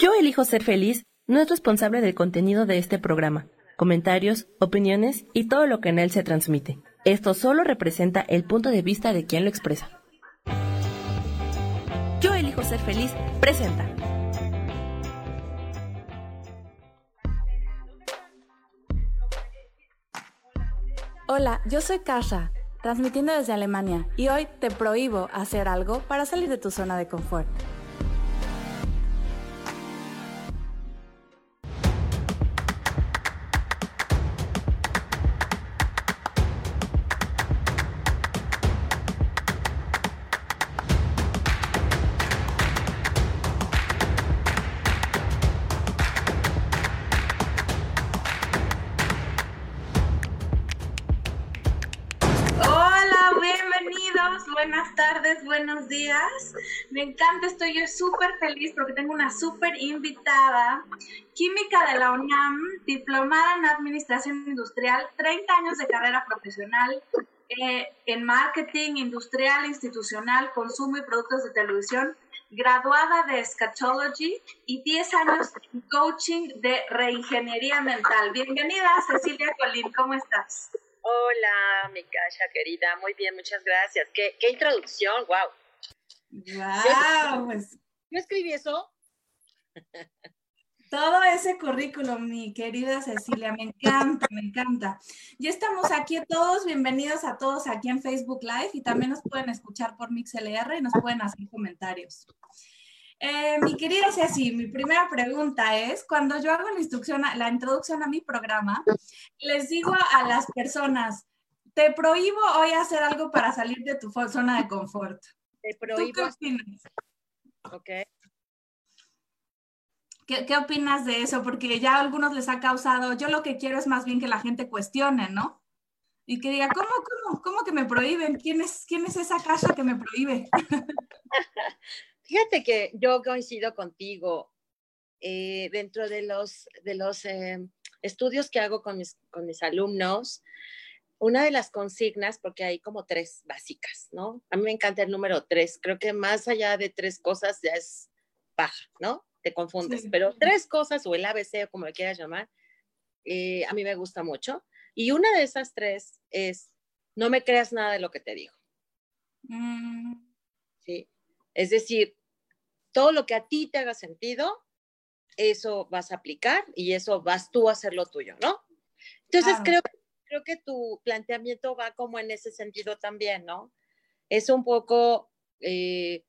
Yo elijo ser feliz no es responsable del contenido de este programa, comentarios, opiniones y todo lo que en él se transmite. Esto solo representa el punto de vista de quien lo expresa. Yo elijo ser feliz presenta. Hola, yo soy Kasha, transmitiendo desde Alemania, y hoy te prohíbo hacer algo para salir de tu zona de confort. Encanta, estoy yo súper feliz porque tengo una súper invitada, química de la UNAM, diplomada en Administración Industrial, 30 años de carrera profesional eh, en Marketing Industrial, Institucional, Consumo y Productos de Televisión, graduada de Scatology y 10 años en Coaching de Reingeniería Mental. Bienvenida, Cecilia Colín, ¿cómo estás? Hola, mi Kasha querida, muy bien, muchas gracias. Qué introducción, wow. ¡Wow! Pues ¿Yo escribí eso? todo ese currículum, mi querida Cecilia, me encanta, me encanta. Ya estamos aquí todos, bienvenidos a todos aquí en Facebook Live y también nos pueden escuchar por MixLR y nos pueden hacer comentarios. Eh, mi querida Ceci, mi primera pregunta es, cuando yo hago la, instrucción, la introducción a mi programa, les digo a las personas, te prohíbo hoy hacer algo para salir de tu zona de confort. Te ¿Tú prohíbo. qué. ¿Qué, qué opinas de eso? Porque ya a algunos les ha causado, yo lo que quiero es más bien que la gente cuestione, ¿no? Y que diga, ¿cómo, cómo, cómo que me prohíben? ¿Quién es, quién es esa casa que me prohíbe? Fíjate que yo coincido contigo. eh, dentro de los, de los eh, estudios que hago con mis, con mis alumnos, una de las consignas, porque hay como tres básicas, ¿no? A mí me encanta el número tres. Creo que más allá de tres cosas ya es paja, ¿no? Te confundes. Sí. Pero tres cosas, o el ABC, o como le quieras llamar, eh, a mí me gusta mucho. Y una de esas tres es, no me creas nada de lo que te digo. Mm, ¿sí? Es decir, todo lo que a ti te haga sentido, eso vas a aplicar y eso vas tú a hacer lo tuyo, ¿no? Entonces Claro. creo, creo que tu planteamiento va como en ese sentido también, ¿no? Es un poco eh,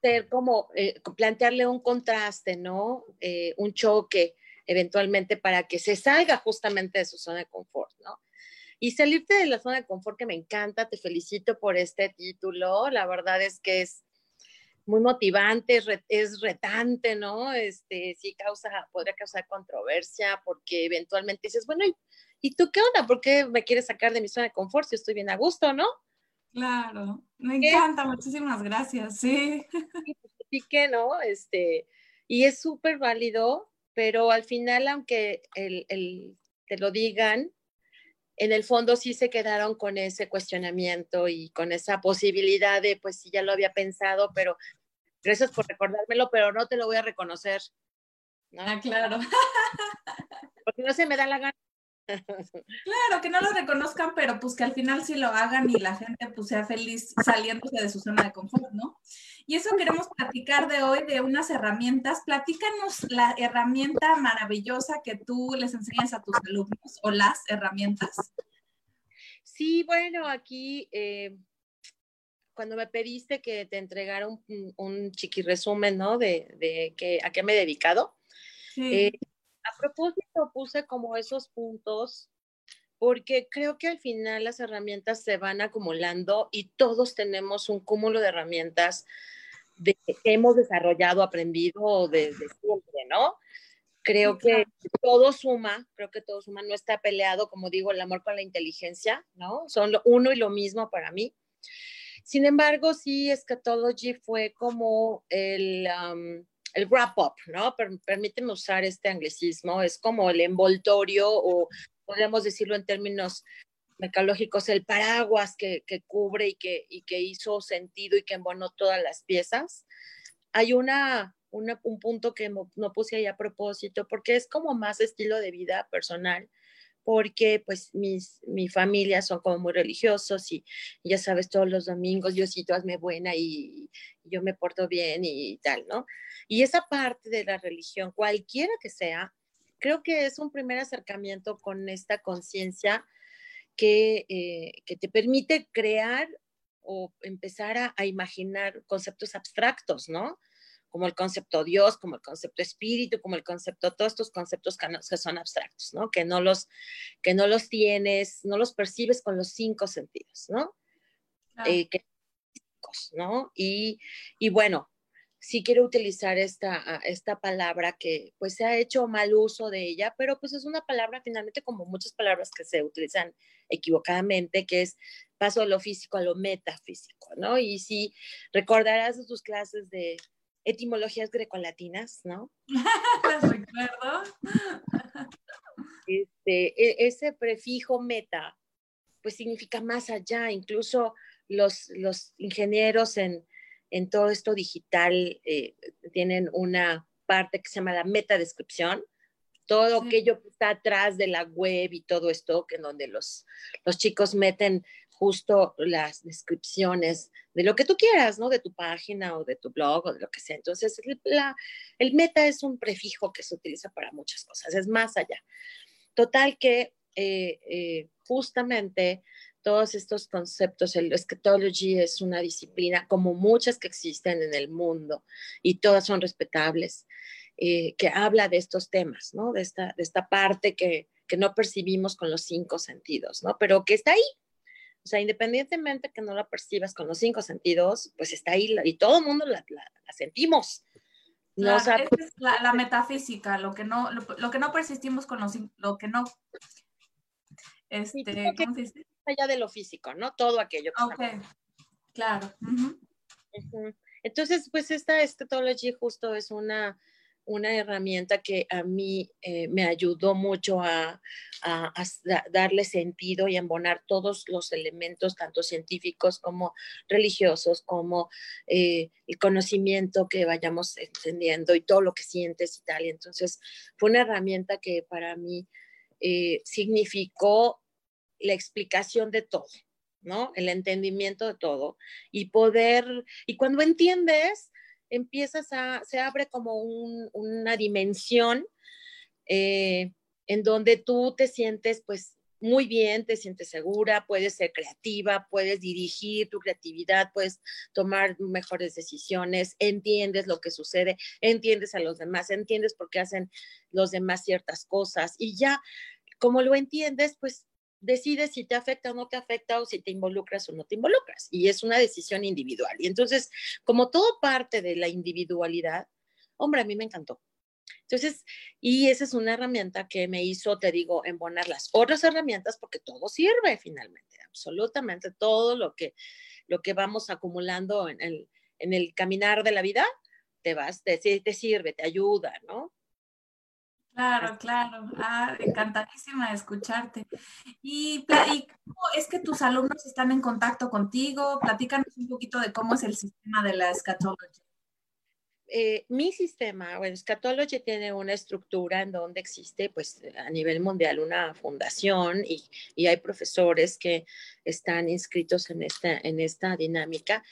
ser como, eh, plantearle un contraste, ¿no? Eh, un choque eventualmente para que se salga justamente de su zona de confort, ¿no? Y salirte de la zona de confort que me encanta, te felicito por este título, la verdad es que es muy motivante, es, re- es retante, ¿no? Este, sí causa, podría causar controversia porque eventualmente dices, bueno, ¿y, ¿y tú qué onda? ¿Por qué me quieres sacar de mi zona de confort si estoy bien a gusto, no? claro, me ¿Qué? encanta, muchísimas gracias, sí. sí que no, este, y es súper válido, pero al final, aunque el, el- te lo digan, en el fondo sí se quedaron con ese cuestionamiento y con esa posibilidad de, pues sí, ya lo había pensado, pero gracias por recordármelo, pero no te lo voy a reconocer, ¿no? Ah, claro. Porque no se me da la gana. Claro, que no lo reconozcan, pero pues que al final sí lo hagan y la gente pues sea feliz saliéndose de su zona de confort, ¿no? Y eso queremos platicar de hoy, de unas herramientas. Platícanos la herramienta maravillosa que tú les enseñas a tus alumnos o las herramientas. Sí, bueno, aquí eh, cuando me pediste que te entregara un, un, chiqui resumen, ¿no? De, de que, a qué me he dedicado. Sí, Eh, a propósito, puse como esos puntos porque creo que al final las herramientas se van acumulando y todos tenemos un cúmulo de herramientas de, que hemos desarrollado, aprendido desde siempre, ¿no? Creo que todo suma, creo que todo suma, no está peleado, como digo, el amor con la inteligencia, ¿no? Son lo uno y lo mismo para mí. Sin embargo, sí, Eschatology fue como el, um, el wrap up, ¿no? Per permíteme usar este anglicismo, es como el envoltorio o podríamos decirlo en términos mercalógicos, el paraguas que, que cubre y que, y que hizo sentido y que embonó todas las piezas. Hay una un punto que no puse ahí a propósito, porque es como más estilo de vida personal, porque pues mis, mi familia son como muy religiosos y, ya sabes, todos los domingos Diosito hazme buena y, yo me porto bien y, tal, ¿no? Y esa parte de la religión, cualquiera que sea, creo que es un primer acercamiento con esta conciencia que, eh, que te permite crear o empezar a, a, imaginar conceptos abstractos, ¿no? Como el concepto Dios, como el concepto espíritu, como el concepto, todos estos conceptos que, son abstractos, ¿no? Que no, los, que no los tienes, no los percibes con los cinco sentidos, ¿no? Eh, ¿no? Y, y, bueno, sí quiero utilizar esta, esta palabra que pues se ha hecho mal uso de ella, pero pues es una palabra finalmente como muchas palabras que se utilizan equivocadamente, que es paso de lo físico a lo metafísico, ¿no? Y si recordarás de tus clases de, etimologías grecolatinas, ¿no? Recuerdo. Este, e, ese prefijo meta, pues significa más allá, incluso los, los ingenieros en, en todo esto digital eh, tienen una parte que se llama la metadescripción, todo aquello que está atrás de la web y todo esto, que en donde los, los chicos meten justo las descripciones de lo que tú quieras, ¿no? De tu página o de tu blog o de lo que sea. Entonces, la, el meta es un prefijo que se utiliza para muchas cosas, es más allá. Total que eh, eh, justamente todos estos conceptos, el eschatology es una disciplina como muchas que existen en el mundo y todas son respetables, eh, que habla de estos temas, ¿no? De esta, de esta parte que, que no percibimos con los cinco sentidos, ¿no? Pero que está ahí, sea, independientemente que no la percibas con los cinco sentidos, pues está ahí y todo el mundo la, sentimos. No, esa es la, metafísica, lo que no, lo, que no persistimos con los, lo que no, este, ¿cómo se dice? Allá de lo físico, ¿no? Todo aquello. Que ok, claro. Entonces, pues esta estetology justo es una, una herramienta que a mí eh, me ayudó mucho a, darle sentido y embonar todos los elementos, tanto científicos como religiosos, como eh, el conocimiento que vayamos entendiendo y todo lo que sientes y tal. Y entonces fue una herramienta que para mí eh, significó la explicación de todo. ¿no? El entendimiento de todo y poder, y cuando entiendes, empiezas a, se abre como una dimensión eh, en donde tú te sientes pues muy bien, te sientes segura, puedes ser creativa, puedes dirigir tu creatividad, puedes tomar mejores decisiones, entiendes lo que sucede, entiendes a los demás, entiendes por qué hacen los demás ciertas cosas y ya como lo entiendes, pues decides si te afecta o no te afecta o si te involucras o no te involucras. Y es una decisión individual. Y entonces, como todo parte de la individualidad, hombre, a mí me encantó. Entonces, y esa es una herramienta que me hizo, te digo, embonar las otras herramientas porque todo sirve finalmente, absolutamente todo lo que, lo que vamos acumulando en el, en el caminar de la vida, te vas, te, te sirve, te ayuda, ¿no? Claro, claro. Ah, encantadísima de escucharte. Y, cómo es que tus alumnos están en contacto contigo? Platícanos un poquito de cómo es el sistema de la Scatology. Eh, mi sistema, bueno, Scatology tiene una estructura en donde existe, pues, a nivel mundial una fundación y, y hay profesores que están inscritos en esta, en esta dinámica.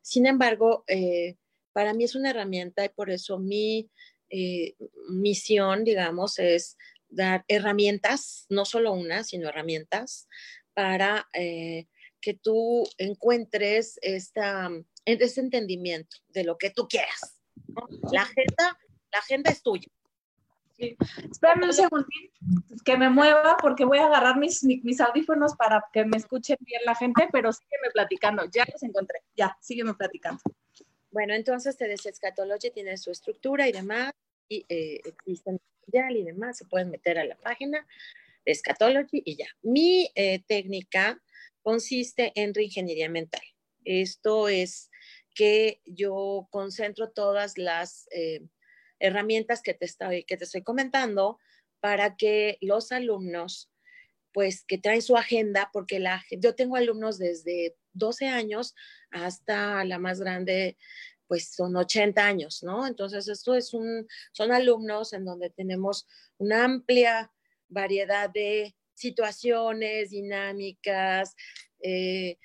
Sin embargo, eh, para mí es una herramienta y por eso mi eh, misión, digamos, es dar herramientas, no solo una, sino herramientas para eh, que tú encuentres esta, este entendimiento de lo que tú quieras. La, agenda, la agenda es tuya. Espérame un segundín, que me mueva porque voy a agarrar mis, mis audífonos para que me escuchen bien la gente, pero sígueme platicando. Ya los encontré. Ya, sígueme platicando. Bueno, entonces te decía, Scatology tiene su estructura y demás y eh, existen y demás, se pueden meter a la página de Scatology y ya. Mi eh, técnica consiste en reingeniería mental. Esto es que yo concentro todas las eh, herramientas que te, estoy, que te estoy comentando para que los alumnos, pues que traen su agenda, porque la, yo tengo alumnos desde 12 años hasta la más grande pues son 80 años, ¿no? Entonces, esto es un, son alumnos en donde tenemos una amplia variedad de situaciones, dinámicas, eh,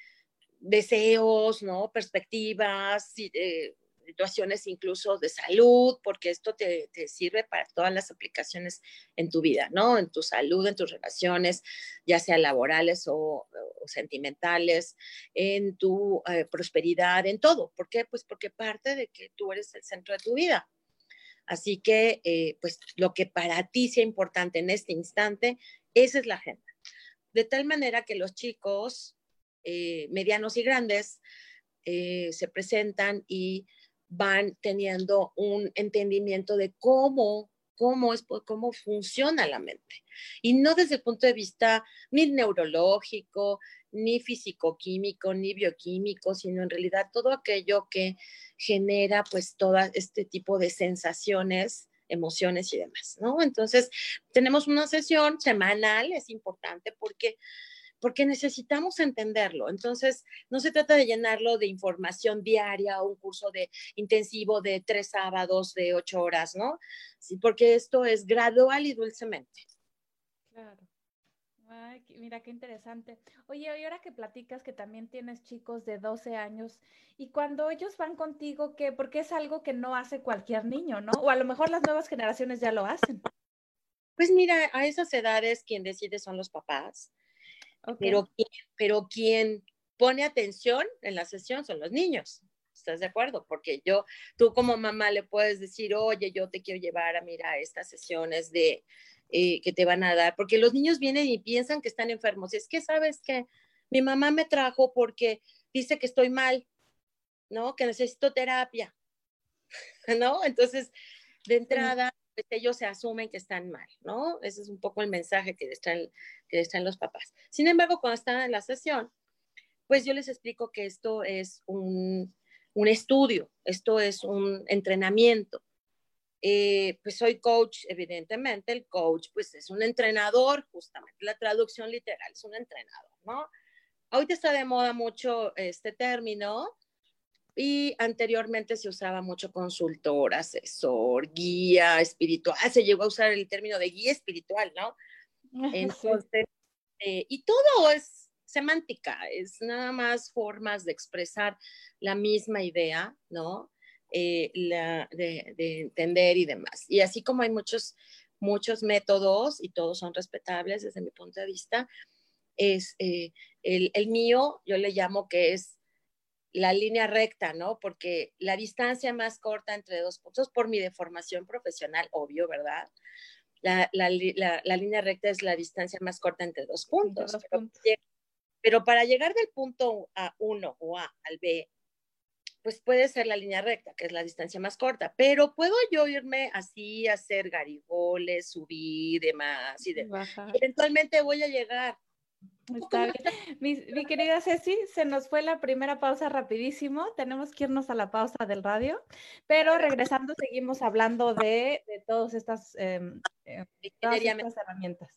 deseos, ¿no? Perspectivas, eh, situaciones incluso de salud, porque esto te, sirve para todas las aplicaciones en tu vida, ¿no? En tu salud, en tus relaciones, ya sea laborales o, sentimentales, en tu eh, prosperidad, en todo. ¿Por qué? Pues porque parte de que tú eres el centro de tu vida. Así que, eh, pues lo que para ti sea importante en este instante, esa es la agenda. De tal manera que los chicos eh, medianos y grandes se presentan y van teniendo un entendimiento de cómo, cómo, es, cómo funciona la mente. Y no desde el punto de vista ni neurológico, ni físico-químico, ni bioquímico, sino en realidad todo aquello que genera pues todo este tipo de sensaciones emociones y demás, ¿no? Entonces, tenemos una sesión semanal, es importante porque porque necesitamos entenderlo. Entonces, no se trata de llenarlo de información diaria o un curso de intensivo de tres sábados de ocho horas, ¿no? Sí, porque esto es gradual y dulcemente. Claro. Ay, mira qué interesante. Oye, y ahora que platicas que también tienes chicos de 12 años, y cuando ellos van contigo, ¿qué? Porque es algo que no hace cualquier niño, ¿no? O a lo mejor las nuevas generaciones ya lo hacen. Pues mira, a esas edades quien decide son los papás. Pero, pero quien pone atención en la sesión son los niños. ¿Estás de acuerdo? Porque yo, tú como mamá le puedes decir, oye, yo te quiero llevar a, mira, estas sesiones de eh, que te van a dar, porque los niños vienen y piensan que están enfermos. Es que, ¿sabes que Mi mamá me trajo porque dice que estoy mal, ¿no? Que necesito terapia, ¿no? Entonces, de entrada, pues, ellos se asumen que están mal, ¿no? Ese es un poco el mensaje que les traen, que les los papás. Sin embargo, cuando están en la sesión, pues yo les explico que esto es un, un estudio, esto es un entrenamiento. Eh, pues soy coach, evidentemente, el coach pues es un entrenador, justamente, la traducción literal es un entrenador, ¿no? Ahorita está de moda mucho este término, y anteriormente se usaba mucho consultor, asesor, guía espiritual. Se llegó a usar el término de guía espiritual, ¿no? Entonces, eh, y todo es semántica, es nada más formas de expresar la misma idea, ¿no? Eh, de, entender y demás. Y así como hay muchos, muchos métodos y todos son respetables desde mi punto de vista, es eh, el, el mío, yo le llamo que es la línea recta, ¿no? Porque la distancia más corta entre dos puntos, por mi deformación profesional, obvio, ¿verdad? La, línea recta es la distancia más corta entre dos puntos. pero, para llegar del punto a 1 o A al B, pues puede ser la línea recta, que es la distancia más corta, pero puedo yo irme así, hacer garigoles, subir, demás y demás. Eventualmente voy a llegar Está bien. Mi, querida Ceci, se nos fue la primera pausa rapidísimo. Tenemos que irnos a la pausa del radio, pero regresando seguimos hablando de, todas estas, em, eh, herramientas.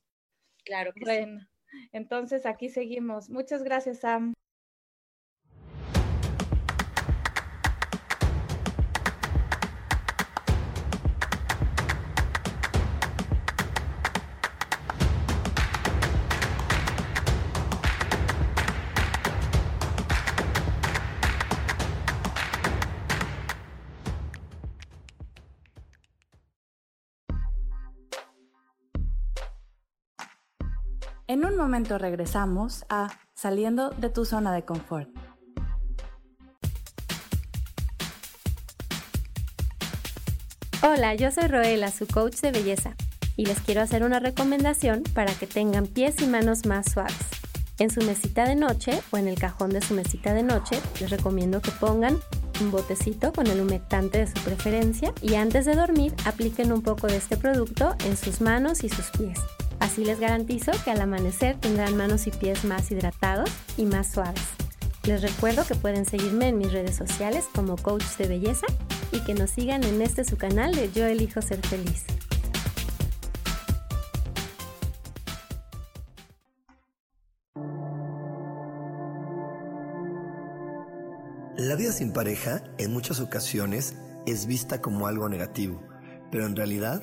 Claro que bueno, entonces aquí seguimos. Muchas gracias, Sam. En un momento regresamos a Saliendo de tu zona de confort. Hola, yo soy Roela, su coach de belleza, y les quiero hacer una recomendación para que tengan pies y manos más suaves. En su mesita de noche o en el cajón de su mesita de noche, les recomiendo que pongan un botecito con el humectante de su preferencia y antes de dormir apliquen un poco de este producto en sus manos y sus pies. Así les garantizo que al amanecer tendrán manos y pies más hidratados y más suaves. Les recuerdo que pueden seguirme en mis redes sociales como coach de belleza y que nos sigan en este su canal de Yo elijo ser feliz. La vida sin pareja en muchas ocasiones es vista como algo negativo, pero en realidad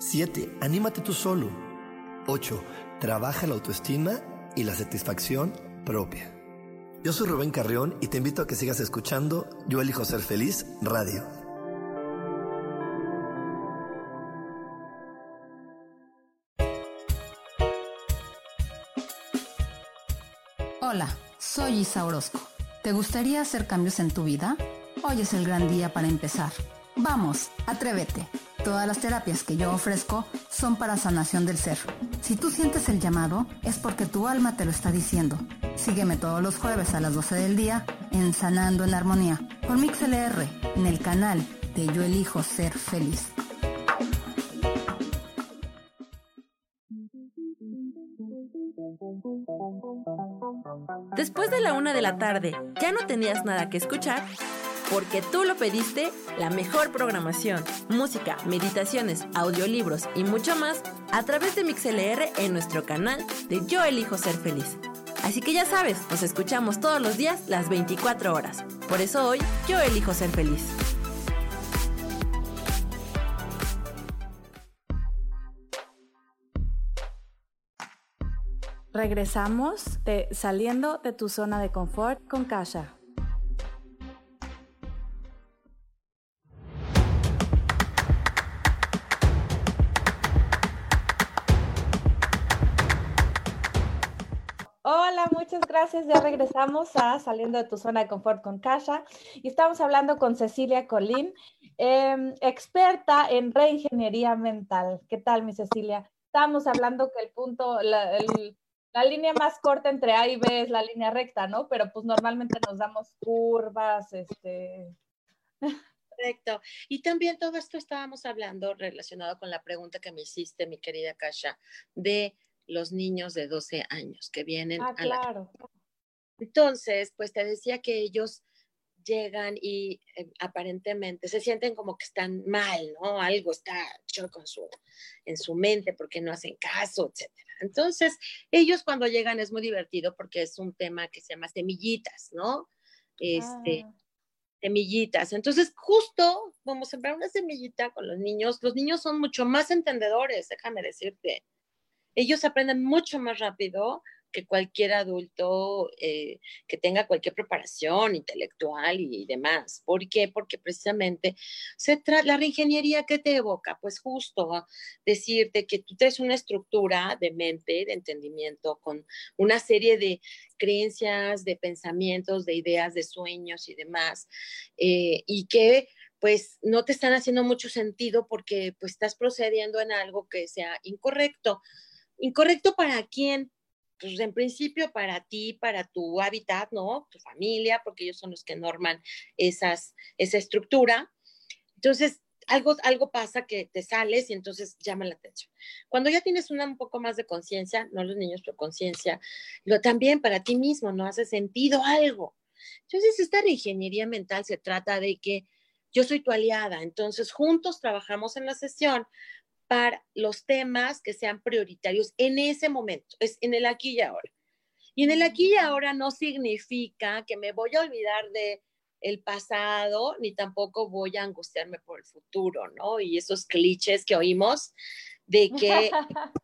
7. Anímate tú solo. 8. Trabaja la autoestima y la satisfacción propia. Yo soy Rubén Carrión y te invito a que sigas escuchando Yo elijo ser feliz radio. Hola, soy Isa Orozco. ¿Te gustaría hacer cambios en tu vida? Hoy es el gran día para empezar. Vamos, atrévete. Todas las terapias que yo ofrezco son para sanación del ser. Si tú sientes el llamado, es porque tu alma te lo está diciendo. Sígueme todos los jueves a las 12 del día en Sanando en Armonía por MixLR en el canal de Yo Elijo Ser Feliz. Después de la una de la tarde, ¿ya no tenías nada que escuchar? Porque tú lo pediste, la mejor programación, música, meditaciones, audiolibros y mucho más a través de MixLR en nuestro canal de Yo Elijo Ser Feliz. Así que ya sabes, nos escuchamos todos los días las 24 horas. Por eso hoy yo elijo ser feliz. Regresamos de saliendo de tu zona de confort con Kasha. Gracias. Ya regresamos a Saliendo de tu zona de confort con Kasha y estamos hablando con Cecilia Colín, em, experta en reingeniería mental. ¿Qué tal, mi Cecilia? Estamos hablando que el punto, la, la línea más corta entre A y B es la línea recta, ¿no? Pero pues normalmente nos damos curvas, este... Correcto. Y también todo esto estábamos hablando relacionado con la pregunta que me hiciste, mi querida Kasha, de los niños de 12 años que vienen ah, a la... claro. Entonces, pues te decía que ellos llegan y eh, aparentemente se sienten como que están mal, ¿no? Algo está choco en su, en su mente porque no hacen caso, etcétera. Entonces, ellos cuando llegan es muy divertido porque es un tema que se llama semillitas, ¿no? Este, Ah. semillitas. Entonces, justo vamos a sembrar una semillita con los niños. Los niños son mucho más entendedores, déjame decirte. Ellos aprenden mucho más rápido que cualquier adulto eh, que tenga cualquier preparación intelectual y, demás. ¿Por qué? Porque precisamente se la reingeniería que te evoca, pues justo decirte que tú tienes una estructura de mente, de entendimiento, con una serie de creencias, de pensamientos, de ideas, de sueños y demás, eh, y que pues no te están haciendo mucho sentido porque pues estás procediendo en algo que sea incorrecto. ¿Incorrecto para quién? Pues en principio para ti, para tu hábitat, ¿no? Tu familia, porque ellos son los que norman esas, esa estructura. Entonces, algo, algo pasa que te sales y entonces llama la atención. Cuando ya tienes una un poco más de conciencia, no los niños, pero conciencia, lo también para ti mismo, ¿no? Hace sentido algo. Entonces, esta reingeniería mental se trata de que yo soy tu aliada, entonces juntos trabajamos en la sesión para los temas que sean prioritarios en ese momento, es en el aquí y ahora. Y en el aquí y ahora no significa que me voy a olvidar de el pasado, ni tampoco voy a angustiarme por el futuro, ¿no? Y esos clichés que oímos de que,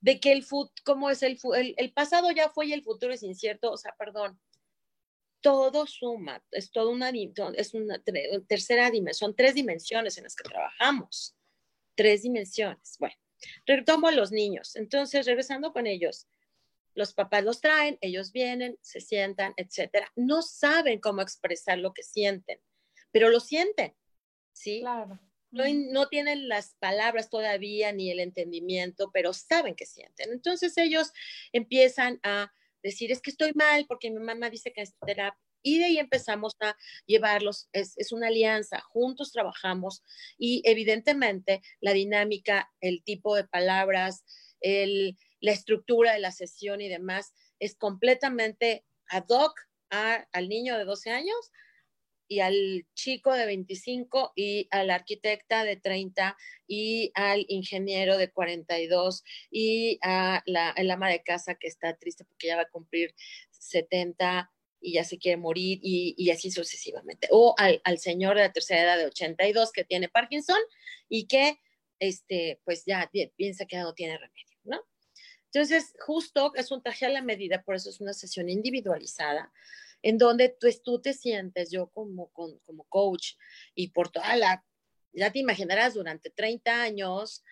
de que el, fut, ¿cómo es el, el, el pasado ya fue y el futuro es incierto, o sea, perdón, todo suma, es toda una, es una tercera dimensión, son tres dimensiones en las que trabajamos, tres dimensiones. Bueno, retomo a los niños, entonces regresando con ellos, los papás los traen, ellos vienen, se sientan, etcétera. No saben cómo expresar lo que sienten, pero lo sienten, ¿sí? Claro. No, no, tienen las palabras todavía ni el entendimiento, pero saben que sienten. Entonces ellos empiezan a decir, es que estoy mal porque mi mamá dice que es terapia. Y de ahí empezamos a llevarlos, es, es una alianza, juntos trabajamos y evidentemente la dinámica, el tipo de palabras, el, la estructura de la sesión y demás es completamente ad hoc al niño de 12 años y al chico de 25 y al arquitecta de 30 y al ingeniero de 42 y a la el ama de casa que está triste porque ya va a cumplir 70 y ya se quiere morir y, y así sucesivamente. O al, al, señor de la tercera edad de 82 que tiene Parkinson y que este, pues ya piensa que no tiene remedio, ¿no? Entonces, justo es un traje a la medida, por eso es una sesión individualizada, en donde tú, tú te sientes, yo como, como coach y por toda la, ya te imaginarás, durante 30 años,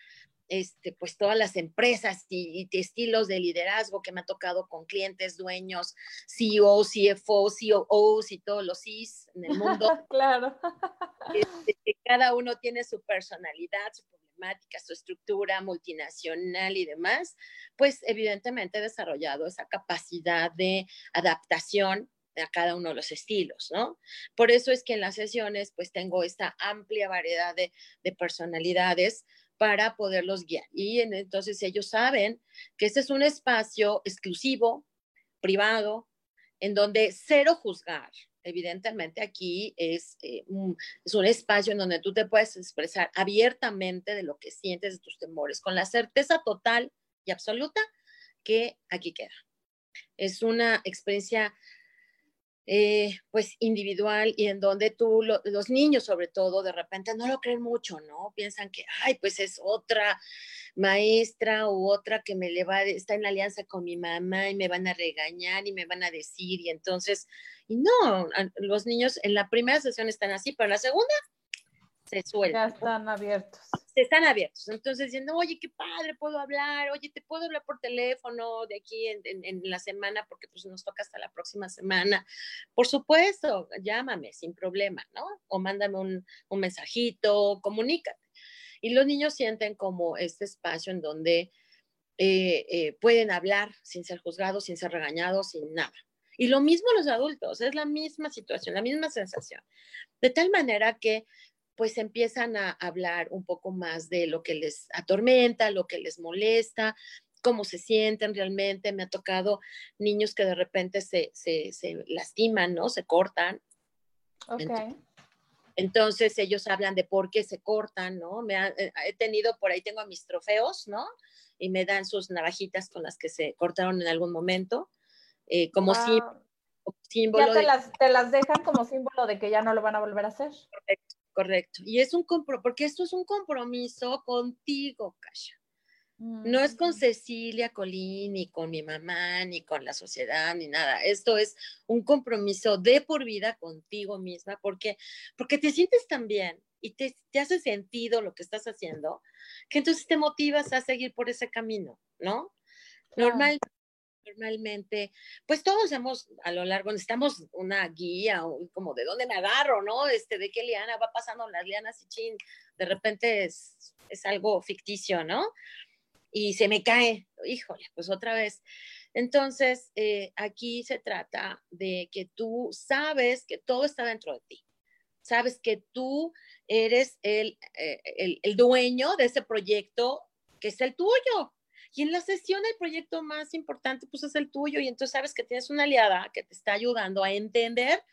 este, pues todas las empresas y, y, estilos de liderazgo que me ha tocado con clientes, dueños, CEO, CFO, COOs y todos los Cs en el mundo. claro. Este, cada uno tiene su personalidad, su problemática, su estructura multinacional y demás, pues evidentemente he desarrollado esa capacidad de adaptación a cada uno de los estilos, ¿no? Por eso es que en las sesiones pues tengo esta amplia variedad de, de personalidades para poderlos guiar. Y en, entonces ellos saben que este es un espacio exclusivo, privado, en donde cero juzgar. Evidentemente aquí es, eh, un, es un espacio en donde tú te puedes expresar abiertamente de lo que sientes, de tus temores, con la certeza total y absoluta que aquí queda. Es una experiencia eh, pues individual y en donde tú, lo, los niños sobre todo, de repente no lo creen mucho, ¿no? Piensan que, ay, pues es otra maestra u otra que me le va, está en alianza con mi mamá y me van a regañar y me van a decir y entonces, y no, los niños en la primera sesión están así, pero en la segunda se sueltan. Ya están abiertos. Se están abiertos. Entonces diciendo, oye, qué padre, puedo hablar, oye, te puedo hablar por teléfono de aquí en, en, en, la semana, porque pues nos toca hasta la próxima semana. Por supuesto, llámame sin problema, ¿no? O mándame un, un mensajito, comunícate. Y los niños sienten como este espacio en donde eh, eh, pueden hablar sin ser juzgados, sin ser regañados, sin nada. Y lo mismo los adultos, es la misma situación, la misma sensación. De tal manera que pues empiezan a hablar un poco más de lo que les atormenta, lo que les molesta, cómo se sienten realmente. Me ha tocado niños que de repente se, se, se lastiman, ¿no? Se cortan. Ok. Entonces, entonces, ellos hablan de por qué se cortan, ¿no? Me ha, he tenido, por ahí tengo mis trofeos, ¿no? Y me dan sus navajitas con las que se cortaron en algún momento, eh, como, wow. sí, como símbolo. Ya te, de... las, te las dejan como símbolo de que ya no lo van a volver a hacer. Correcto. Correcto. Y es un compromiso, porque esto es un compromiso contigo, Kasha. Mm. No es con Cecilia Colín, ni con mi mamá, ni con la sociedad, ni nada. Esto es un compromiso de por vida contigo misma, porque, porque te sientes tan bien y te, te hace sentido lo que estás haciendo, que entonces te motivas a seguir por ese camino, ¿no? Claro. Normal, normalmente, pues todos hemos, a lo largo, necesitamos una guía, como de dónde me agarro, ¿no? Este, de qué liana va pasando las lianas y chin, de repente es, es algo ficticio, ¿no? Y se me cae, híjole, pues otra vez. Entonces, eh, aquí se trata de que tú sabes que todo está dentro de ti. Sabes que tú eres el, eh, el, el dueño de ese proyecto que es el tuyo, y en la sesión el proyecto más importante pues es el tuyo y entonces sabes que tienes una aliada que te está ayudando a entender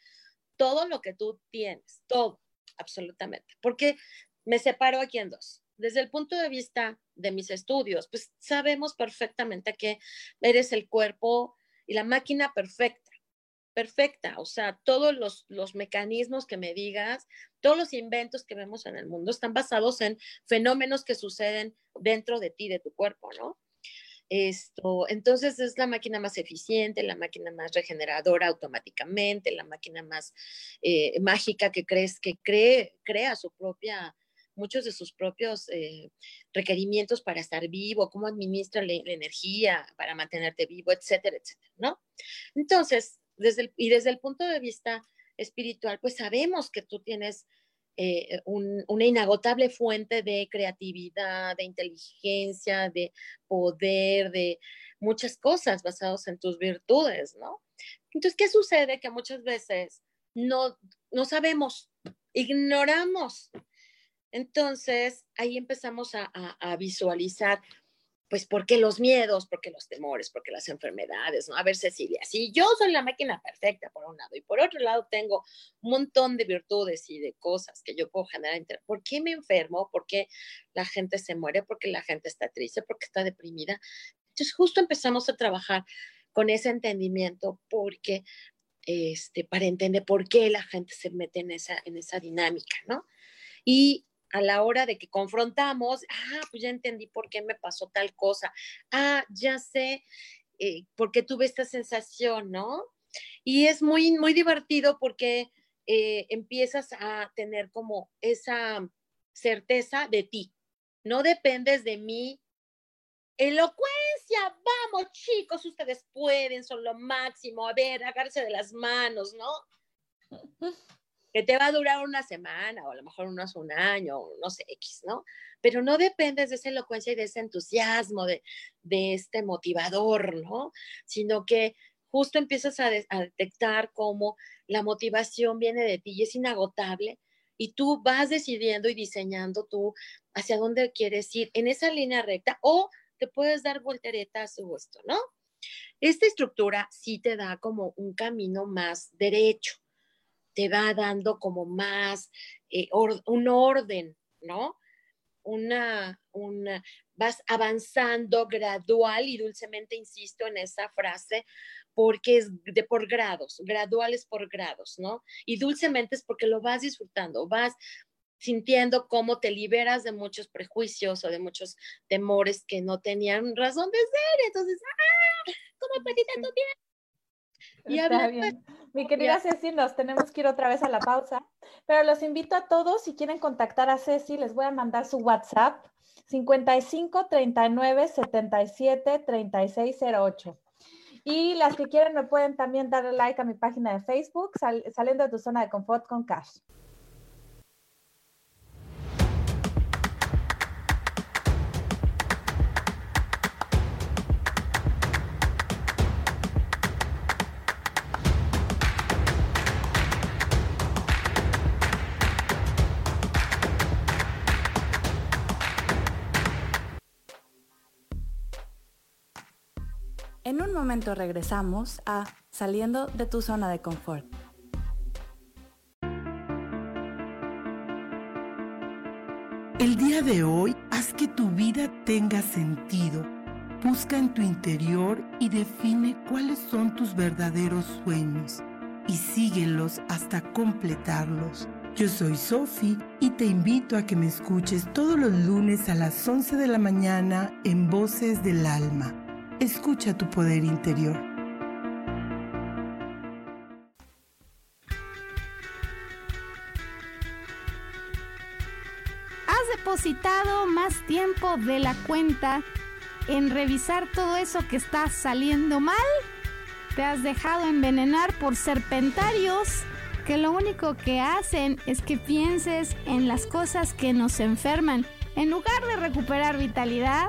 todo lo que tú tienes, todo, absolutamente. Porque me separo aquí en dos. Desde el punto de vista de mis estudios, pues sabemos perfectamente que eres el cuerpo y la máquina perfecta, perfecta. O sea, todos los, los mecanismos que me digas, todos los inventos que vemos en el mundo están basados en fenómenos que suceden dentro de ti, de tu cuerpo, ¿no? Esto, entonces es la máquina más eficiente, la máquina más regeneradora automáticamente, la máquina más eh, mágica que crees que cree, crea su propia, muchos de sus propios eh, requerimientos para estar vivo, cómo administra la, energía para mantenerte vivo, etcétera, etcétera, ¿no? Entonces, desde y desde el punto de vista espiritual, pues sabemos que tú tienes eh, un, una inagotable fuente de creatividad, de inteligencia, de poder, de muchas cosas basadas en tus virtudes, ¿no? Entonces, ¿qué sucede? Que muchas veces no, no sabemos, ignoramos. Entonces, ahí empezamos a, visualizar, pues, ¿por qué los miedos? ¿Por qué los temores? ¿Por qué las enfermedades? ¿no? A ver, Cecilia, si yo soy la máquina perfecta por un lado y por otro lado tengo un montón de virtudes y de cosas que yo puedo generar, ¿por qué me enfermo? ¿Por qué la gente se muere? ¿Por qué la gente está triste? ¿Por qué está deprimida? Entonces, justo empezamos a trabajar con ese entendimiento porque, este, para entender por qué la gente se mete en esa, en esa dinámica, ¿no? Y a la hora de que confrontamos, ah, pues ya entendí por qué me pasó tal cosa, ah, ya sé eh, por qué tuve esta sensación, ¿no? Y es muy, muy divertido porque eh, empiezas a tener como esa certeza de ti. No dependes de mí Elocuencia, vamos chicos, ustedes pueden, son lo máximo. A ver, agarse de las manos, ¿no? Que te va a durar una semana o a lo mejor unos un año, no sé, X, ¿no? Pero no dependes de esa elocuencia y de ese entusiasmo, de, de este motivador, ¿no? Sino que justo empiezas a, detectar cómo la motivación viene de ti y es inagotable y tú vas decidiendo y diseñando tú hacia dónde quieres ir en esa línea recta o te puedes dar volteretas a su gusto, ¿no? Esta estructura sí te da como un camino más derecho, te va dando como más eh, un orden, ¿no? Una, una, vas avanzando gradual y dulcemente, insisto en esa frase, porque es de por grados, graduales por grados, ¿no? Y dulcemente es porque lo vas disfrutando, vas sintiendo cómo te liberas de muchos prejuicios o de muchos temores que no tenían razón de ser. Entonces, ¡ah! ¿Cómo pedí tanto tiempo? Y Está bien. Mi querida Ceci, nos tenemos que ir otra vez a la pausa, pero los invito a todos, si quieren contactar a Ceci, les voy a mandar su WhatsApp, 55 39 77 36 08. Y las que quieren me pueden también darle like a mi página de Facebook, saliendo de tu zona de confort con Cash. En un momento regresamos a Saliendo de tu zona de confort. El día de hoy haz que tu vida tenga sentido. Busca en tu interior y define cuáles son tus verdaderos sueños y síguelos hasta completarlos. Yo soy Sophie y te invito a que me escuches todos los lunes a las 11 de la mañana en Voces del Alma Escucha tu poder interior. ¿Has depositado más tiempo de la cuenta en revisar todo eso que está saliendo mal? ¿Te has dejado envenenar por serpentarios que lo único que hacen es que pienses en las cosas que nos enferman en lugar de recuperar vitalidad?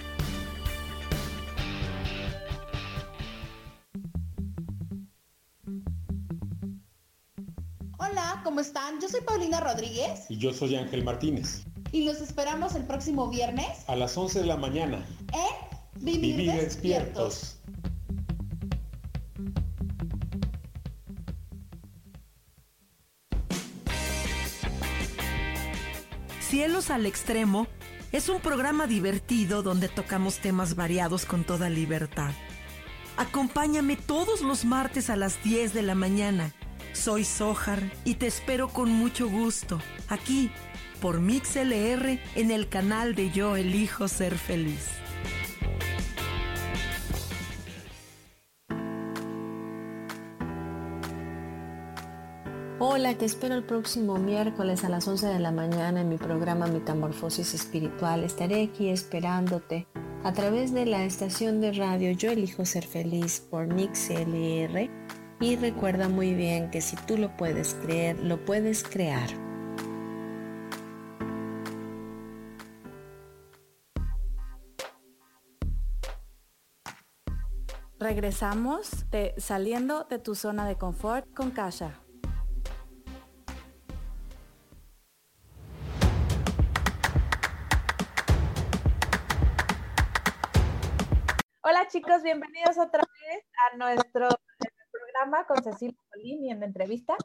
¿Cómo están? Yo soy Paulina Rodríguez. Y yo soy Ángel Martínez. Y los esperamos el próximo viernes. A las 11 de la mañana. En Vivir, despiertos. Cielos al Extremo es un programa divertido donde tocamos temas variados con toda libertad. Acompáñame todos los martes a las 10 de la mañana soy Sohar y te espero con mucho gusto aquí por MixLR en el canal de Yo Elijo Ser Feliz. Hola, te espero el próximo miércoles a las 11 de la mañana en mi programa Metamorfosis Espiritual. Estaré aquí esperándote a través de la estación de radio Yo elijo ser feliz por Nix LR y recuerda muy bien que si tú lo puedes creer, lo puedes crear. Regresamos de Saliendo de tu zona de confort con Kasha. Hola chicos, bienvenidos otra vez a nuestro programa con Cecilia Solini en entrevista.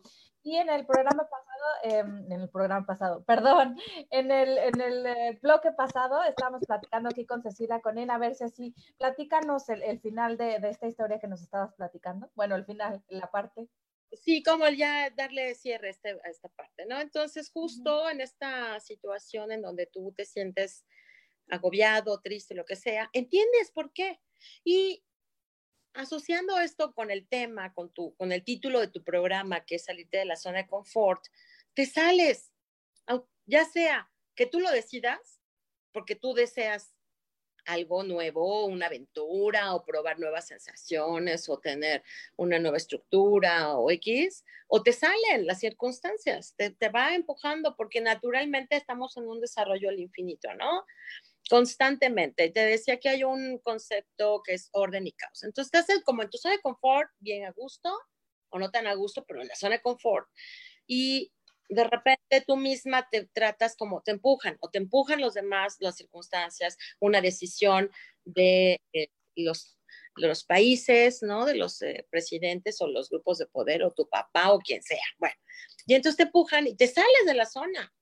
Y en el programa pasado, em, en el programa pasado, perdón, en el, en el eh, bloque pasado estábamos platicando aquí con Cecilia, con él, a ver si así, platícanos el, el final de, de, esta historia que nos estabas platicando. Bueno, el final, la parte. Sí, como ya darle cierre a, este, a esta parte, ¿no? Entonces, justo uh -huh. en esta situación en donde tú te sientes agobiado, triste, lo que sea, entiendes por qué. Y asociando esto con el tema, con, tu, con el título de tu programa, que es salirte de la zona de confort, te sales, ya sea que tú lo decidas, porque tú deseas algo nuevo, una aventura, o probar nuevas sensaciones, o tener una nueva estructura, o X, o te salen las circunstancias, te, te va empujando, porque naturalmente estamos en un desarrollo al infinito, ¿no? Constantemente. Te decía que hay un concepto que es orden y caos. Entonces, estás como en tu zona de confort, bien a gusto, o no tan a gusto, pero en la zona de confort. Y de repente tú misma te tratas como te empujan, o te empujan los demás, las circunstancias, una decisión de eh, los, los países, ¿no? De los eh, presidentes o los grupos de poder, o tu papá o quien sea. Bueno, y entonces te empujan y te sales de la zona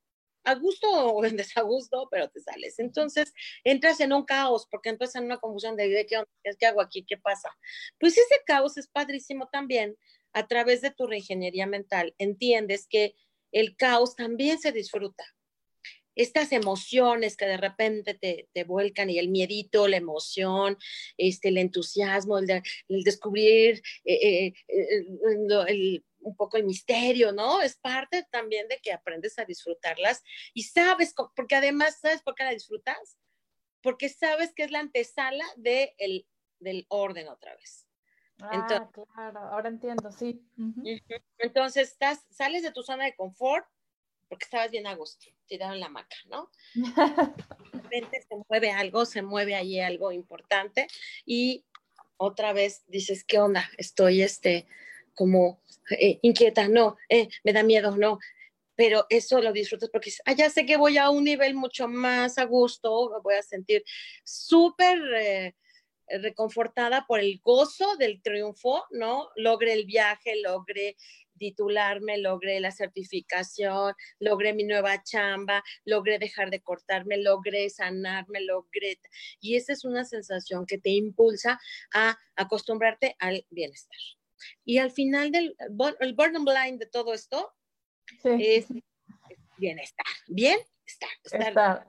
a gusto o en desagusto, pero te sales. Entonces entras en un caos porque entras en una confusión de, ¿de qué, qué hago aquí? ¿Qué pasa? Pues ese caos es padrísimo también. A través de tu reingeniería mental, entiendes que el caos también se disfruta. Estas emociones que de repente te, te vuelcan y el miedito, la emoción, este, el entusiasmo, el, de, el descubrir eh, eh, el, el un poco el misterio, ¿no? Es parte también de que aprendes a disfrutarlas y sabes, porque además, ¿sabes por qué la disfrutas? Porque sabes que es la antesala de el, del orden otra vez. Ah, entonces, claro, ahora entiendo, sí. Uh -huh. Entonces, estás, sales de tu zona de confort porque estabas bien a gusto, tirado en la maca, ¿no? de repente se mueve algo, se mueve ahí algo importante y otra vez dices, ¿qué onda? Estoy, este, como eh, inquieta, no, eh, me da miedo, no, pero eso lo disfrutas porque ah, ya sé que voy a un nivel mucho más a gusto, me voy a sentir súper eh, reconfortada por el gozo del triunfo, ¿no? Logré el viaje, logré titularme, logré la certificación, logré mi nueva chamba, logré dejar de cortarme, logré sanarme, logré... Y esa es una sensación que te impulsa a acostumbrarte al bienestar. Y al final del el bottom line de todo esto sí. es, es bienestar. Bien, estar. estar. estar.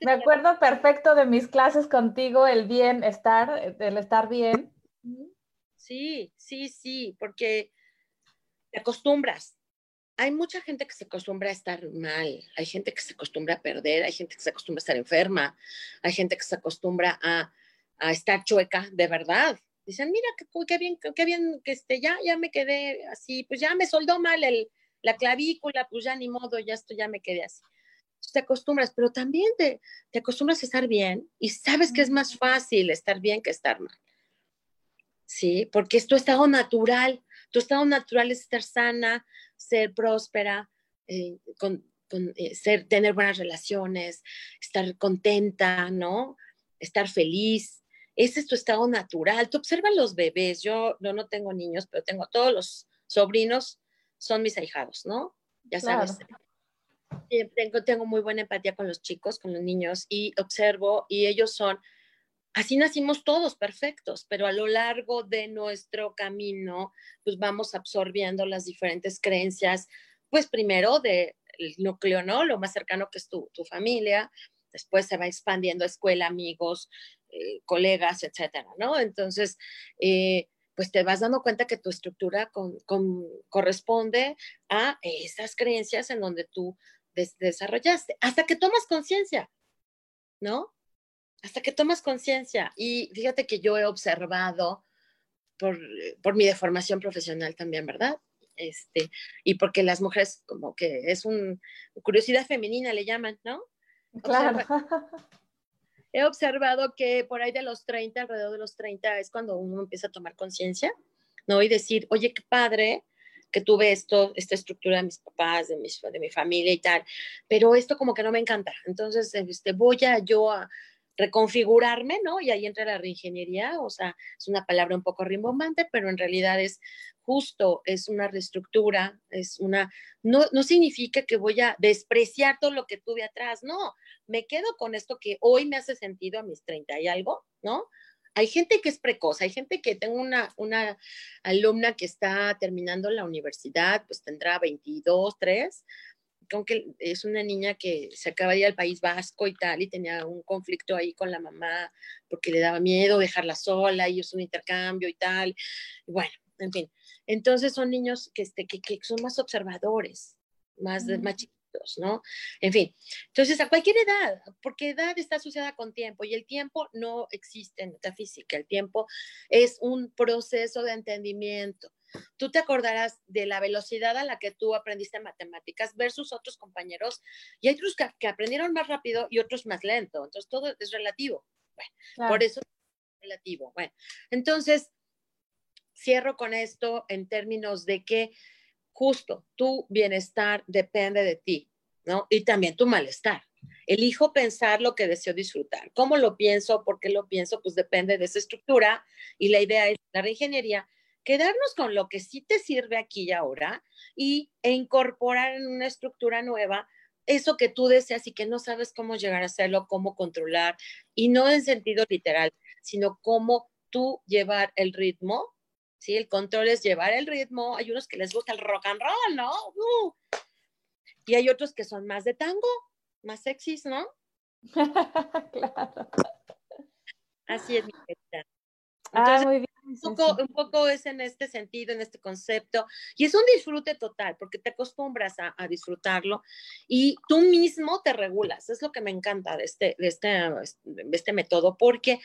Me acuerdo perfecto de mis clases contigo, el bienestar, el estar bien. Sí, sí, sí, porque te acostumbras. Hay mucha gente que se acostumbra a estar mal, hay gente que se acostumbra a perder, hay gente que se acostumbra a estar enferma, hay gente que se acostumbra a, a estar chueca, de verdad, dicen, mira, qué, qué bien, qué bien que este, ya, ya me quedé así, pues ya me soldó mal el, la clavícula, pues ya ni modo, ya esto ya me quedé así. Te acostumbras, pero también te, te acostumbras a estar bien y sabes que es más fácil estar bien que estar mal. Sí, porque es tu estado natural. Tu estado natural es estar sana, ser próspera, eh, con, con eh, ser, tener buenas relaciones, estar contenta, ¿no? Estar feliz, ese es tu estado natural. Tú observas los bebés, yo no, no tengo niños, pero tengo todos los sobrinos, son mis ahijados, ¿no? Ya sabes. Claro. Tengo, tengo muy buena empatía con los chicos, con los niños, y observo, y ellos son, así nacimos todos perfectos, pero a lo largo de nuestro camino, pues vamos absorbiendo las diferentes creencias, pues primero del núcleo, ¿no? Lo más cercano que es tu, tu familia, después se va expandiendo a escuela, amigos, eh, colegas, etcétera, ¿no? Entonces, eh, pues te vas dando cuenta que tu estructura corresponde a esas creencias en donde tú desarrollaste, hasta que tomas conciencia, ¿no? Hasta que tomas conciencia. Y fíjate que yo he observado por, por mi deformación profesional también, ¿verdad? Este, y porque las mujeres como que es un curiosidad femenina le llaman, ¿no? Claro. he observado que por ahí de los 30, alrededor de los 30 es cuando uno empieza a tomar conciencia, ¿no? Y decir, oye, qué padre que tuve esto, esta estructura de mis papás, de, mis, de mi familia y tal, pero esto como que no me encanta. Entonces, este, voy a yo a reconfigurarme, ¿no? Y ahí entra la reingeniería, o sea, es una palabra un poco rimbombante, pero en realidad es justo, es una reestructura, es una, no, no significa que voy a despreciar todo lo que tuve atrás, no, me quedo con esto que hoy me hace sentido a mis 30 y algo, ¿no? Hay gente que es precoz, hay gente que tengo una, una alumna que está terminando la universidad, pues tendrá 22, 3, aunque es una niña que se acaba de ir al País Vasco y tal, y tenía un conflicto ahí con la mamá porque le daba miedo dejarla sola y es un intercambio y tal. bueno, en fin, entonces son niños que, este, que, son más observadores, más, más chiquitos, ¿no? En fin, entonces a cualquier edad, porque edad está asociada con tiempo y el tiempo no existe en metafísica, el tiempo es un proceso de entendimiento. Tú te acordarás de la velocidad a la que tú aprendiste matemáticas versus otros compañeros y hay otros que, aprendieron más rápido y otros más lento, entonces todo es relativo. Bueno, por eso es relativo. Bueno, entonces cierro con esto en términos de que justo tu bienestar depende de ti, ¿no? Y también tu malestar. Elijo pensar lo que deseo disfrutar. ¿Cómo lo pienso? ¿Por qué lo pienso? Pues depende de esa estructura y la idea es la reingeniería, quedarnos con lo que sí te sirve aquí y ahora y, e incorporar en una estructura nueva eso que tú deseas y que no sabes cómo llegar a hacerlo, cómo controlar, y no en sentido literal, sino cómo tú llevar el ritmo ¿sí? El control es llevar el ritmo. Hay unos que les gusta el rock and roll, ¿no? Uh. Y hay otros que son más de tango, más sexys, ¿no? claro. Así es mi querida. Ah, muy bien. Un poco, un poco, es en este sentido, en este concepto, y es un disfrute total, porque te acostumbras a, disfrutarlo y tú mismo te regulas. Es lo que me encanta de este, de este, de este método, porque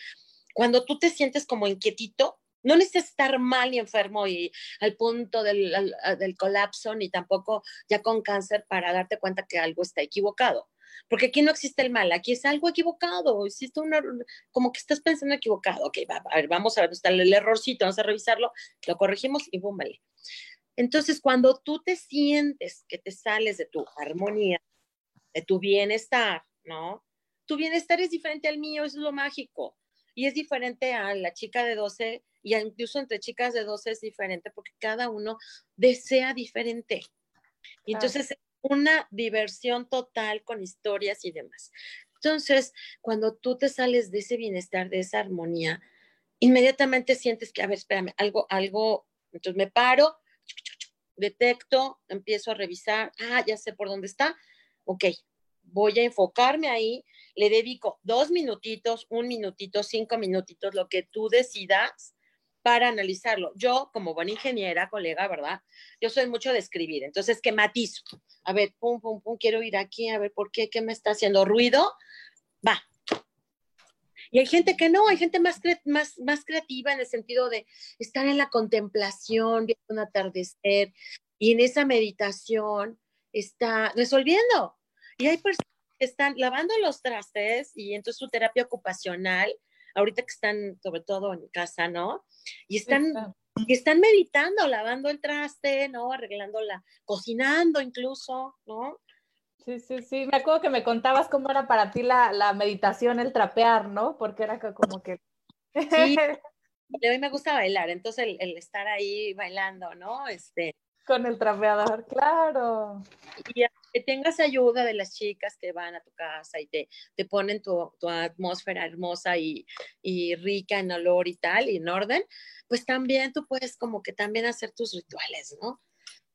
cuando tú te sientes como inquietito, no necesitas estar mal y enfermo y al punto del, del, colapso, ni tampoco ya con cáncer para darte cuenta que algo está equivocado. Porque aquí no existe el mal, aquí es algo equivocado, existe una, como que estás pensando equivocado. Ok, va, a vamos a ver, está el errorcito, vamos a revisarlo, lo corregimos y boom, vale. Entonces, cuando tú te sientes que te sales de tu armonía, de tu bienestar, ¿no? Tu bienestar es diferente al mío, eso es lo mágico. Y es diferente a la chica de 12 y incluso entre chicas de 12 es diferente porque cada uno desea diferente. Y entonces es una diversión total con historias y demás. Entonces, cuando tú te sales de ese bienestar, de esa armonía, inmediatamente sientes que, a ver, espérame, algo, algo, entonces me paro, detecto, empiezo a revisar, ah, ya sé por dónde está, ok, voy a enfocarme ahí, le dedico dos minutitos, un minutito, cinco minutitos, lo que tú decidas, para analizarlo. Yo, como buena ingeniera, colega, ¿verdad? Yo soy mucho de escribir, entonces, ¿qué matizo? A ver, pum, pum, pum, quiero ir aquí, a ver, ¿por qué? ¿Qué me está haciendo ruido? Va. Y hay gente que no, hay gente más, más, más creativa en el sentido de estar en la contemplación, viendo un atardecer, y en esa meditación está resolviendo. Y hay personas que están lavando los trastes y entonces su terapia ocupacional, ahorita que están sobre todo en casa, ¿no? Y están, y están meditando, lavando el traste, ¿no? Arreglándola, cocinando incluso, ¿no? Sí, sí, sí. Me acuerdo que me contabas cómo era para ti la, la meditación, el trapear, ¿no? Porque era como que... Sí, a mí me gusta bailar, entonces el, el, estar ahí bailando, ¿no? Este, con el trapeador, claro. Y tengas ayuda de las chicas que van a tu casa y te, te ponen tu, tu atmósfera hermosa y, y, rica en olor y tal, y en orden, pues también tú puedes como que también hacer tus rituales, ¿no?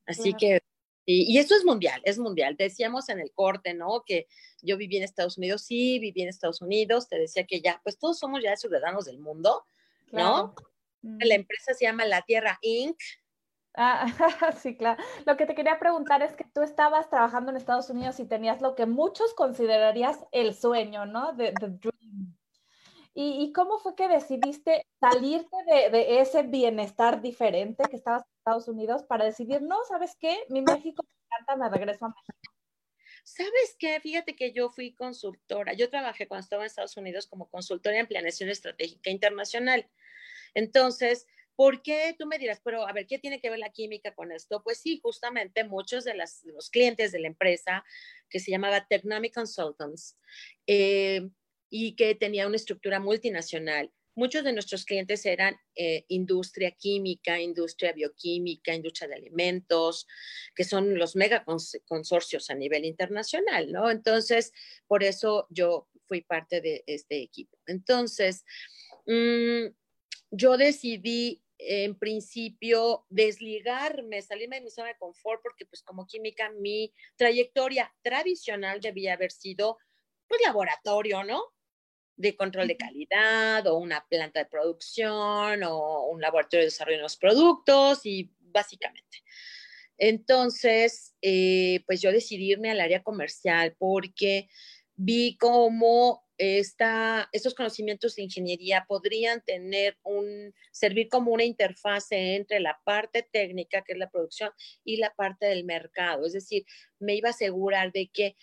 Así que, y, y, eso es mundial, es mundial. Decíamos en el corte, ¿no? Que yo viví en Estados Unidos, sí, viví en Estados Unidos, te decía que ya, pues todos somos ya ciudadanos del mundo, ¿no? La mm. empresa se llama La Tierra Inc. Ah, sí, claro. Lo que te quería preguntar es que tú estabas trabajando en Estados Unidos y tenías lo que muchos considerarías el sueño, ¿no? The, dream. ¿Y, cómo fue que decidiste salirte de, de, ese bienestar diferente que estabas en Estados Unidos para decidir, no, ¿sabes qué? Mi México me encanta, me regreso a México. ¿Sabes qué? Fíjate que yo fui consultora. Yo trabajé cuando estaba en Estados Unidos como consultora en planeación estratégica internacional. Entonces, ¿por qué? Tú me dirás, pero a ver, ¿qué tiene que ver la química con esto? Pues sí, justamente muchos de, los clientes de la empresa, que se llamaba Technomic Consultants, eh, y que tenía una estructura multinacional, muchos de nuestros clientes eran eh, industria química, industria bioquímica, industria de alimentos, que son los mega consorcios a nivel internacional, ¿no? Entonces, por eso yo fui parte de este equipo. Entonces, mm, yo decidí en principio desligarme, salirme de mi zona de confort, porque pues como química mi trayectoria tradicional debía haber sido pues laboratorio, ¿no? De control de calidad o una planta de producción o un laboratorio de desarrollo de los productos y básicamente. Entonces, eh, pues yo decidí irme al área comercial porque vi cómo estos conocimientos de ingeniería podrían tener un, servir como una interfase entre la parte técnica, que es la producción, y la parte del mercado. Es decir, me iba a asegurar de que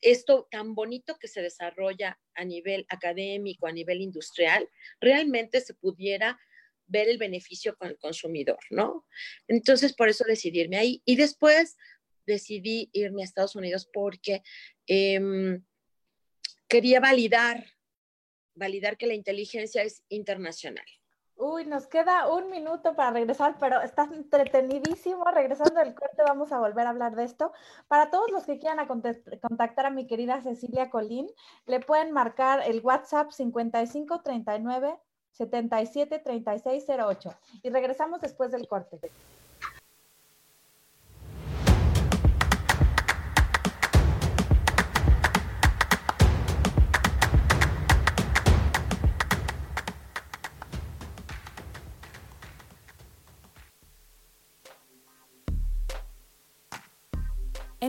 esto tan bonito que se desarrolla a nivel académico, a nivel industrial, realmente se pudiera ver el beneficio con el consumidor, ¿no? Entonces, por eso decidí irme ahí. Y después decidí irme a Estados Unidos porque... Em, quería validar, validar que la inteligencia es internacional. Uy, nos queda un minuto para regresar, pero está entretenidísimo. Regresando del corte, vamos a volver a hablar de esto. Para todos los que quieran contactar a mi querida Cecilia Colín, le pueden marcar el WhatsApp 5539 773608 y regresamos después del corte.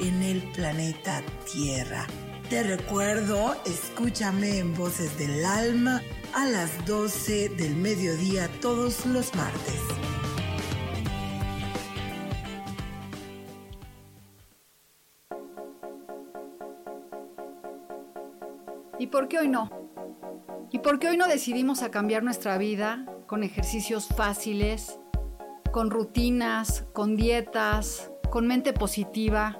en el planeta Tierra. Te recuerdo, escúchame en Voces del Alma a las 12 del mediodía todos los martes. ¿Y por qué hoy no? ¿Y por qué hoy no decidimos cambiar nuestra vida con ejercicios fáciles, con rutinas, con dietas, con mente positiva.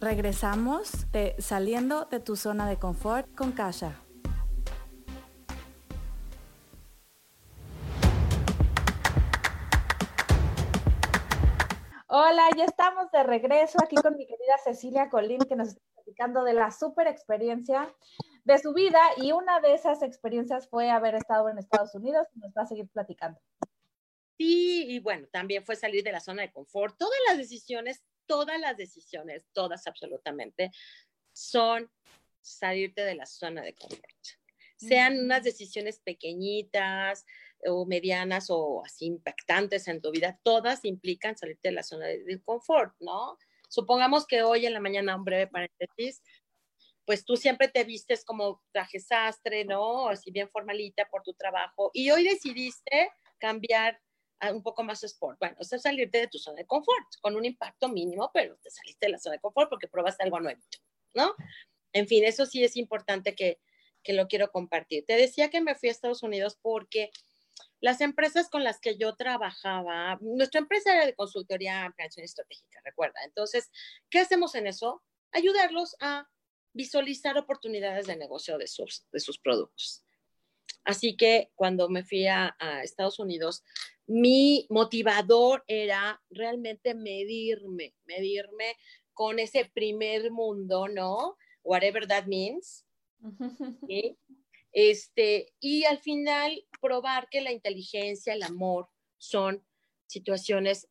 Regresamos de Saliendo de tu zona de confort con Kasha. Hola, ya estamos de regreso aquí con mi querida Cecilia Colín, que nos está platicando de la super experiencia de su vida y una de esas experiencias fue haber estado en Estados Unidos y nos va a seguir platicando. Sí, y bueno, también fue salir de la zona de confort. Todas las decisiones todas las decisiones, todas absolutamente, son salirte de la zona de confort. Sean unas decisiones pequeñitas o medianas o así impactantes en tu vida, todas implican salirte de la zona de, confort, ¿no? Supongamos que hoy en la mañana, un breve paréntesis, pues tú siempre te vistes como traje sastre, ¿no? Así bien formalita por tu trabajo. Y hoy decidiste cambiar un poco más sport. Bueno, o sea, salirte de tu zona de confort con un impacto mínimo, pero te saliste de la zona de confort porque probaste algo nuevo, ¿no? En fin, eso sí es importante que, que lo quiero compartir. Te decía que me fui a Estados Unidos porque las empresas con las que yo trabajaba, nuestra empresa era de consultoría planeación estratégica, recuerda. Entonces, ¿qué hacemos en eso? Ayudarlos a visualizar oportunidades de negocio de sus, de sus productos. Así que cuando me fui a, a Estados Unidos, mi motivador era realmente medirme, medirme con ese primer mundo, ¿no? Whatever that means. Este, y al final probar que la inteligencia, el amor son situaciones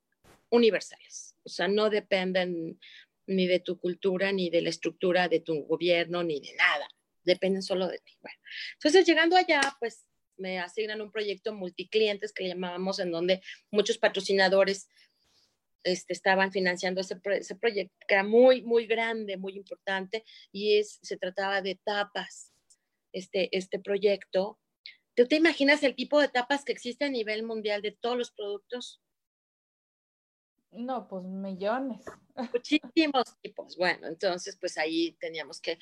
universales, o sea, no dependen ni de tu cultura, ni de la estructura de tu gobierno, ni de nada, dependen solo de ti. Bueno, entonces llegando allá, pues me asignan un proyecto multiclientes que llamábamos, en donde muchos patrocinadores este, estaban financiando ese, ese, proyecto, que era muy, muy grande, muy importante, y es, se trataba de tapas, este, este proyecto. ¿Tú te imaginas el tipo de tapas que existe a nivel mundial de todos los productos? No, pues millones. Muchísimos tipos. Bueno, entonces pues ahí teníamos que,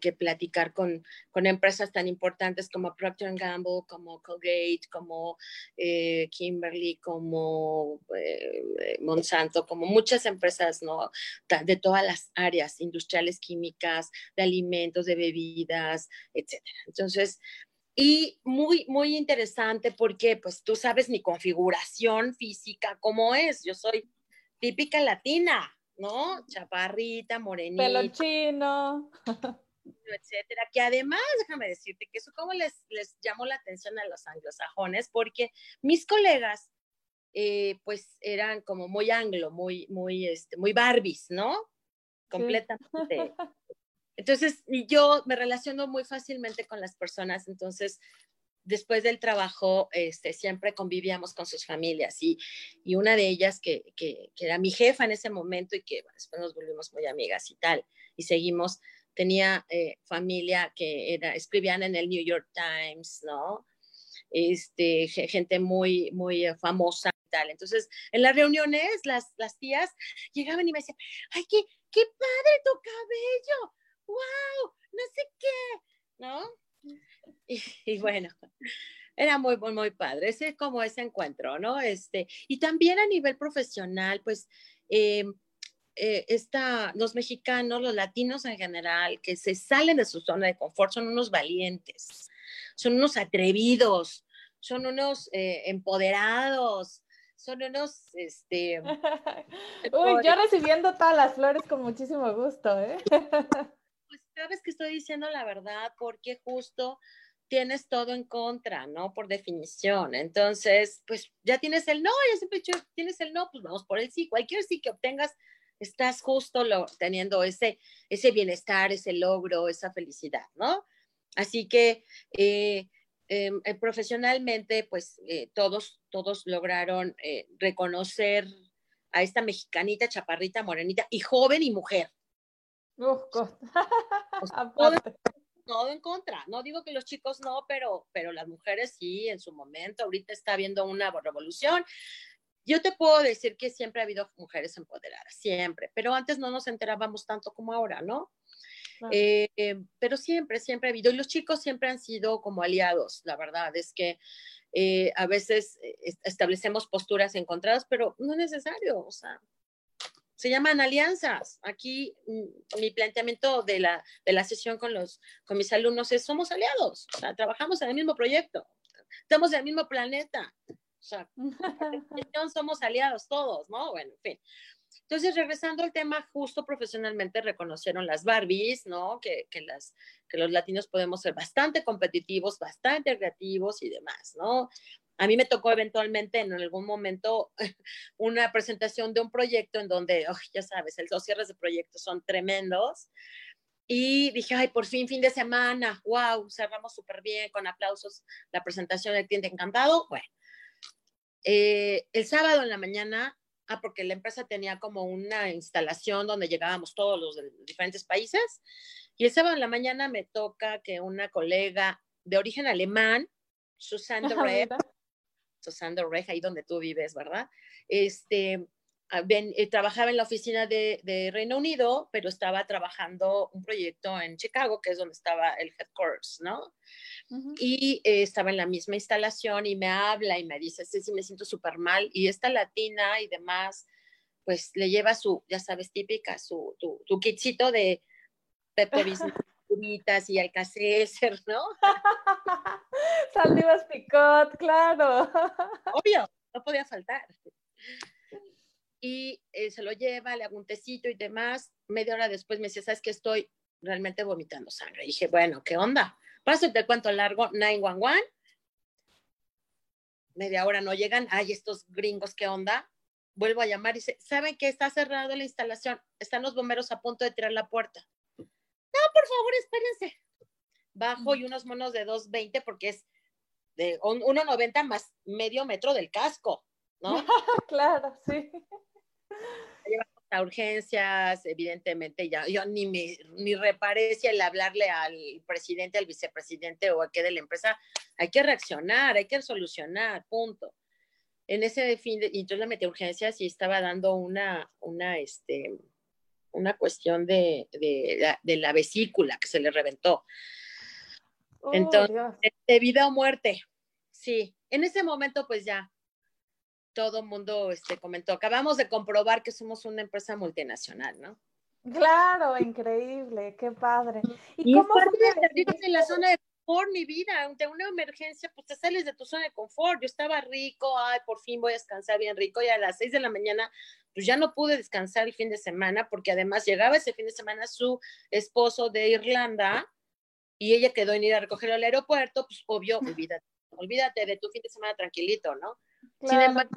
que platicar con, con, empresas tan importantes como Procter Gamble, como Colgate, como eh, Kimberly, como eh, Monsanto, como muchas empresas, ¿no? De todas las áreas industriales, químicas, de alimentos, de bebidas, etcétera. Entonces, y muy, muy interesante porque pues tú sabes mi configuración física cómo es. Yo soy típica latina, ¿no? Chaparrita, morenita. Pelo chino. etcétera, que además, déjame decirte que eso como les, les llamó la atención a los anglosajones, porque mis colegas, eh, pues eran como muy anglo, muy, muy, este, muy Barbies, ¿no? Completamente. Entonces, yo me relaciono muy fácilmente con las personas, entonces, después del trabajo, este, siempre convivíamos con sus familias y, y una de ellas, que, que, que, era mi jefa en ese momento y que después nos volvimos muy amigas y tal, y seguimos, tenía eh, familia que era, escribían en el New York Times, ¿no? Este, gente muy, muy famosa y tal. Entonces, en las reuniones, las, las tías llegaban y me decían, ay, qué, qué padre tu cabello, wow, no sé qué, ¿no? Y, bueno, era muy, muy, muy padre. Ese es como ese encuentro, ¿no? Este, y también a nivel profesional, pues, eh, eh, los mexicanos, los latinos en general, que se salen de su zona de confort, son unos valientes, son unos atrevidos, son unos eh, empoderados, son unos, este... Uy, yo recibiendo todas las flores con muchísimo gusto, ¿eh? sabes que estoy diciendo la verdad porque justo tienes todo en contra, ¿no? Por definición. Entonces, pues ya tienes el no, ya siempre dicho, tienes el no, pues vamos por el sí. Cualquier sí que obtengas, estás justo teniendo ese, ese bienestar, ese logro, esa felicidad, ¿no? Así que eh, em, eh, profesionalmente, pues eh, todos, todos lograron reconocer a esta mexicanita, chaparrita, morenita y joven y mujer, Oh, todo en contra. No digo que los chicos no, pero, pero las mujeres sí, en su momento. Ahorita está habiendo una revolución. Yo te puedo decir que siempre ha habido mujeres empoderadas, siempre, pero antes no nos enterábamos tanto como ahora, ¿no? Eh, pero siempre, siempre ha habido, y los chicos siempre han sido como aliados, la verdad es que eh, a veces eh, establecemos posturas encontradas, pero no es necesario, o sea, se llaman alianzas. Aquí mm, mi planteamiento de la, de la sesión con, los, con mis alumnos es, somos aliados, o sea, trabajamos en el mismo proyecto, estamos en el mismo planeta, o sea, somos aliados todos, ¿no? Bueno, en fin. Entonces, regresando al tema, justo profesionalmente reconocieron las Barbies, ¿no? Que, que, las, que los latinos podemos ser bastante competitivos, bastante creativos y demás, ¿no? A mí me tocó eventualmente en algún momento una presentación de un proyecto en donde, ya sabes, los cierres de proyectos son tremendos. Y dije, ay, por fin, fin de semana, wow, cerramos súper bien, con aplausos, la presentación del cliente encantado. Bueno, eh, el sábado en la mañana, ah, porque la empresa tenía como una instalación donde llegábamos todos los de diferentes países, y el sábado en la mañana me toca que una colega de origen alemán, Susanne de Susana Reja, ahí donde tú vives, ¿verdad? Este, ah, eh, trabajaba en la oficina de, Reino Unido, pero estaba trabajando un proyecto en Chicago, que es donde estaba el headquarters, ¿no? Y eh, estaba en la misma instalación y me habla y me dice, sí, sí, me siento súper mal. Y esta latina y demás, pues le lleva su, ya sabes, típica, su, tu, tu kitcito de Pepe y Alcacer, ¿no? Saldivas Picot, claro. Obvio, no podía faltar. Y eh, se lo lleva, le hago un tecito y demás. Media hora después me dice, ¿sabes qué? Estoy realmente vomitando sangre. Y dije, bueno, ¿qué onda? Paso te cuento largo, 911. Media hora no llegan. Ay, estos gringos, ¿qué onda? Vuelvo a llamar y dice, ¿saben que está cerrada la instalación? Están los bomberos a punto de tirar la puerta no, por favor, espérense. Bajo y unos monos de 2.20 porque es de 1.90 más medio metro del casco, ¿no? claro, sí. Llevamos a urgencias, evidentemente, ya yo ni me, ni reparé si al hablarle al presidente, al vicepresidente o a qué de la empresa, hay que reaccionar, hay que solucionar, punto. En ese fin, de, y entonces le metí urgencias y estaba dando una, una, este, una cuestión de, la, vesícula que se le reventó. Oh, Entonces, de vida o muerte. Sí, en ese momento pues ya todo el mundo este, comentó, acabamos de comprobar que somos una empresa multinacional, ¿no? Claro, increíble, qué padre. ¿Y, cómo parte de en la zona de confort, mi vida, ante una emergencia, pues te sales de tu zona de confort. Yo estaba rico, ay, por fin voy a descansar bien rico, y a las seis de la mañana pues ya no pude descansar el fin de semana porque además llegaba ese fin de semana su esposo de Irlanda y ella quedó en ir a recogerlo al aeropuerto, pues obvio, olvídate, olvídate de tu fin de semana tranquilito, ¿no? Sin embargo,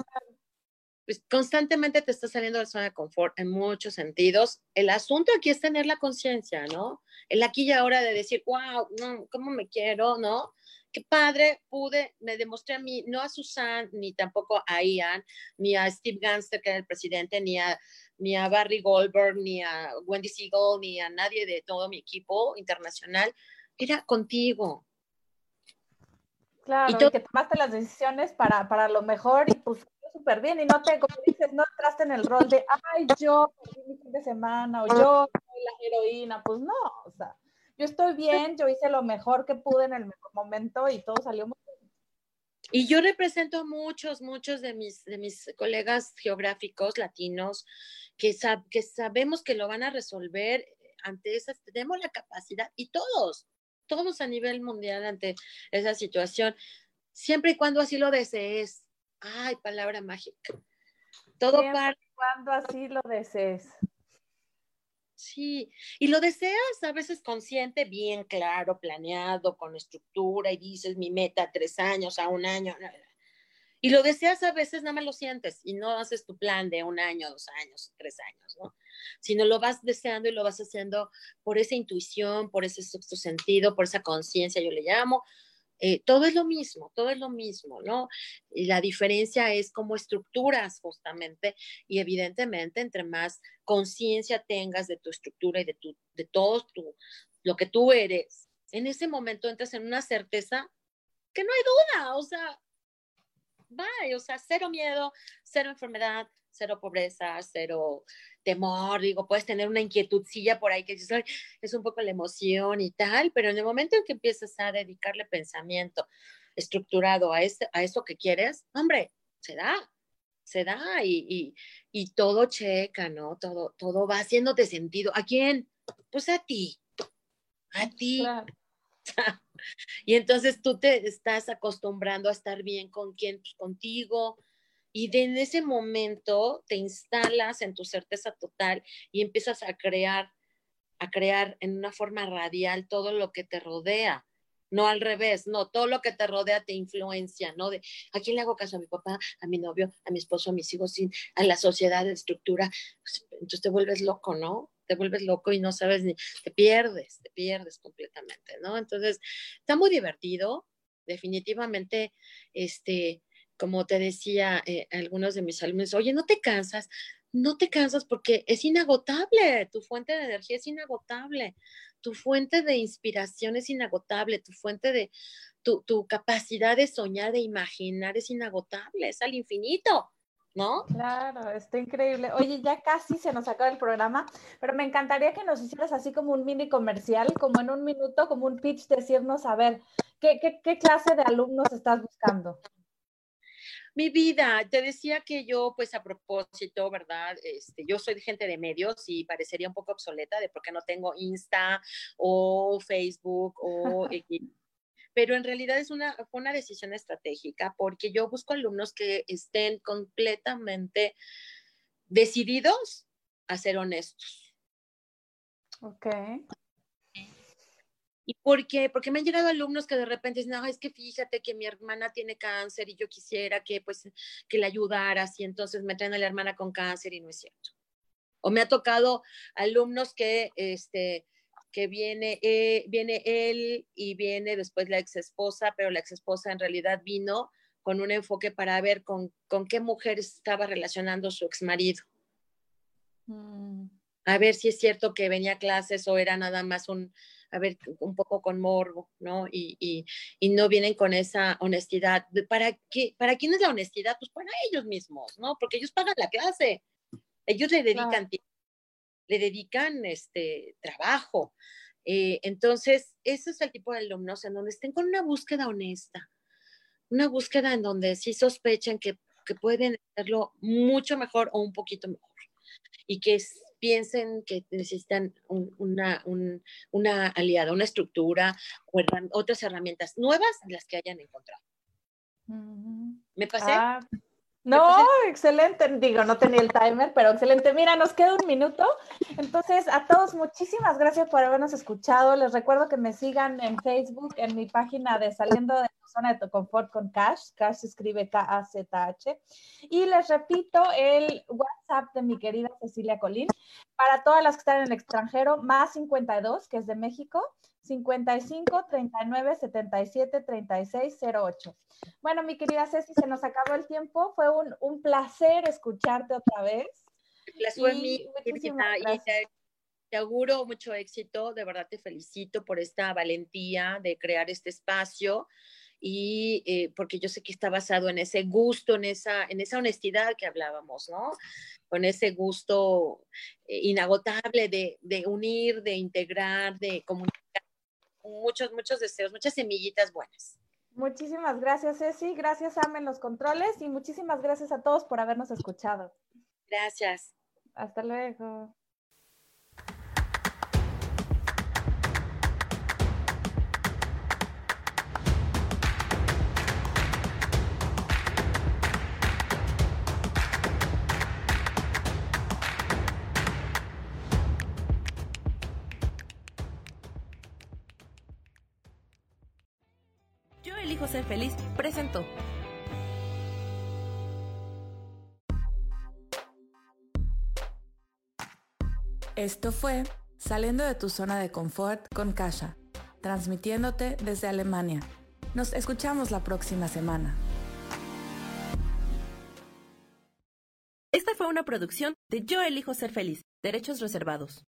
pues constantemente te está saliendo de la zona de confort en muchos sentidos. El asunto aquí es tener la conciencia, ¿no? El aquí y ahora de decir, wow, no, ¿cómo me quiero, no? qué padre, pude, me demostré a mí, no a Susan, ni tampoco a Ian, ni a Steve Ganster, que era el presidente, ni a, ni a Barry Goldberg, ni a Wendy Siegel, ni a nadie de todo mi equipo internacional, era contigo. Claro, y, que tomaste las decisiones para, para lo mejor y pues súper bien y no te, como dices, no entraste en el rol de, ay, yo mi fin de semana o yo soy la heroína, pues no, o sea, yo estoy bien, yo hice lo mejor que pude en el mejor momento y todo salió muy bien. Y yo represento muchos, muchos de mis, de mis colegas geográficos latinos que, que sabemos que lo van a resolver ante esas, tenemos la capacidad y todos, todos a nivel mundial ante esa situación, siempre y cuando así lo desees. Ay, palabra mágica. Todo para cuando así lo desees. Sí, y lo deseas a veces consciente, bien claro, planeado, con estructura, y dices mi meta tres años, a un año. Y lo deseas a veces, nada más lo sientes y no haces tu plan de un año, dos años, tres años, ¿no? Sino lo vas deseando y lo vas haciendo por esa intuición, por ese sexto sentido, por esa conciencia, yo le llamo, eh, todo es lo mismo, todo es lo mismo, ¿no? Y la diferencia es cómo estructuras justamente y evidentemente entre más conciencia tengas de tu estructura y de, tu, de todo tu, lo que tú eres, en ese momento entras en una certeza que no hay duda, o sea, bye, o sea, cero miedo, cero enfermedad, cero pobreza, cero temor, digo, puedes tener una inquietudcilla por ahí que es un poco la emoción y tal, pero en el momento en que empiezas a dedicarle pensamiento estructurado a, este, a eso que quieres, hombre, se da, se da y, y, todo checa, ¿no? Todo, todo va haciéndote sentido. ¿A quién? Pues a ti, a ti. y entonces tú te estás acostumbrando a estar bien con quién, pues contigo, y de en ese momento te instalas en tu certeza total y empiezas a crear, a crear en una forma radial todo lo que te rodea. No al revés, no, todo lo que te rodea te influencia, ¿no? De a quién le hago caso a mi papá, a mi novio, a mi esposo, a mis hijos, a la sociedad, de estructura. Pues, entonces te vuelves loco, ¿no? Te vuelves loco y no sabes ni, te pierdes, te pierdes completamente, ¿no? Entonces, está muy divertido, definitivamente, este, como te decía eh, algunos de mis alumnos, oye, no te cansas, no te cansas porque es inagotable, tu fuente de energía es inagotable, tu fuente de inspiración es inagotable, tu fuente de, tu, capacidad de soñar, de imaginar es inagotable, es al infinito. ¿no? Claro, está increíble. Oye, ya casi se nos acaba el programa, pero me encantaría que nos hicieras así como un mini comercial, como en un minuto, como un pitch, decirnos, a ver, ¿qué, qué, qué clase de alumnos estás buscando? Mi vida, te decía que yo, pues a propósito, ¿verdad? Este, yo soy gente de medios y parecería un poco obsoleta de por qué no tengo Insta o Facebook o pero en realidad es una, fue una decisión estratégica porque yo busco alumnos que estén completamente decididos a ser honestos. Ok. ¿Y por qué? Porque me han llegado alumnos que de repente dicen, no, es que fíjate que mi hermana tiene cáncer y yo quisiera que, pues, que le ayudaras y entonces me traen a la hermana con cáncer y no es cierto. O me ha tocado alumnos que, este, que viene, eh, viene él y viene después la ex esposa, pero la ex esposa en realidad vino con un enfoque para ver con, con qué mujer estaba relacionando su ex marido. Mm. A ver si es cierto que venía a clases o era nada más un, a ver, un poco con morbo, ¿no? Y, y, y no vienen con esa honestidad. ¿Para, qué, ¿Para quién es la honestidad? Pues para ellos mismos, ¿no? Porque ellos pagan la clase, ellos le dedican le dedican este trabajo. Eh, entonces, ese es el tipo de alumnos en donde estén con una búsqueda honesta, una búsqueda en donde sí sospechen que, que pueden hacerlo mucho mejor o un poquito mejor y que es, piensen que necesitan una, una aliada, una estructura o otras herramientas nuevas las que hayan encontrado. ¿Me pasé? Ah, no, excelente. Digo, no tenía el timer, pero excelente. Mira, nos queda un minuto. Entonces, a todos, muchísimas gracias por habernos escuchado. Les recuerdo que me sigan en Facebook, en mi página de Saliendo de tu zona de tu confort con Cash. Cash se escribe K-A-Z-H. Y les repito el WhatsApp de mi querida Cecilia Colín. Para todas las que están en el extranjero, más 52, que es de México, 55 39 77 36 08. Bueno, mi querida Ceci, se nos acabó el tiempo. Fue un, un placer escucharte otra vez. El placer mío. Te auguro mucho éxito. De verdad te felicito por esta valentía de crear este espacio y eh, porque yo sé que está basado en ese gusto, en esa, en esa honestidad que hablábamos, ¿no? Con ese gusto eh, inagotable de, de, unir, de integrar, de comunicar muchos, muchos deseos, muchas semillitas buenas. Muchísimas gracias, Ceci. Gracias, Amen, los controles. Y muchísimas gracias a todos por habernos escuchado. Gracias. Hasta luego. Ser feliz presentó. Esto fue Saliendo de tu zona de confort con Kasha, transmitiéndote desde Alemania. Nos escuchamos la próxima semana. Esta fue una producción de Yo elijo ser feliz, derechos reservados.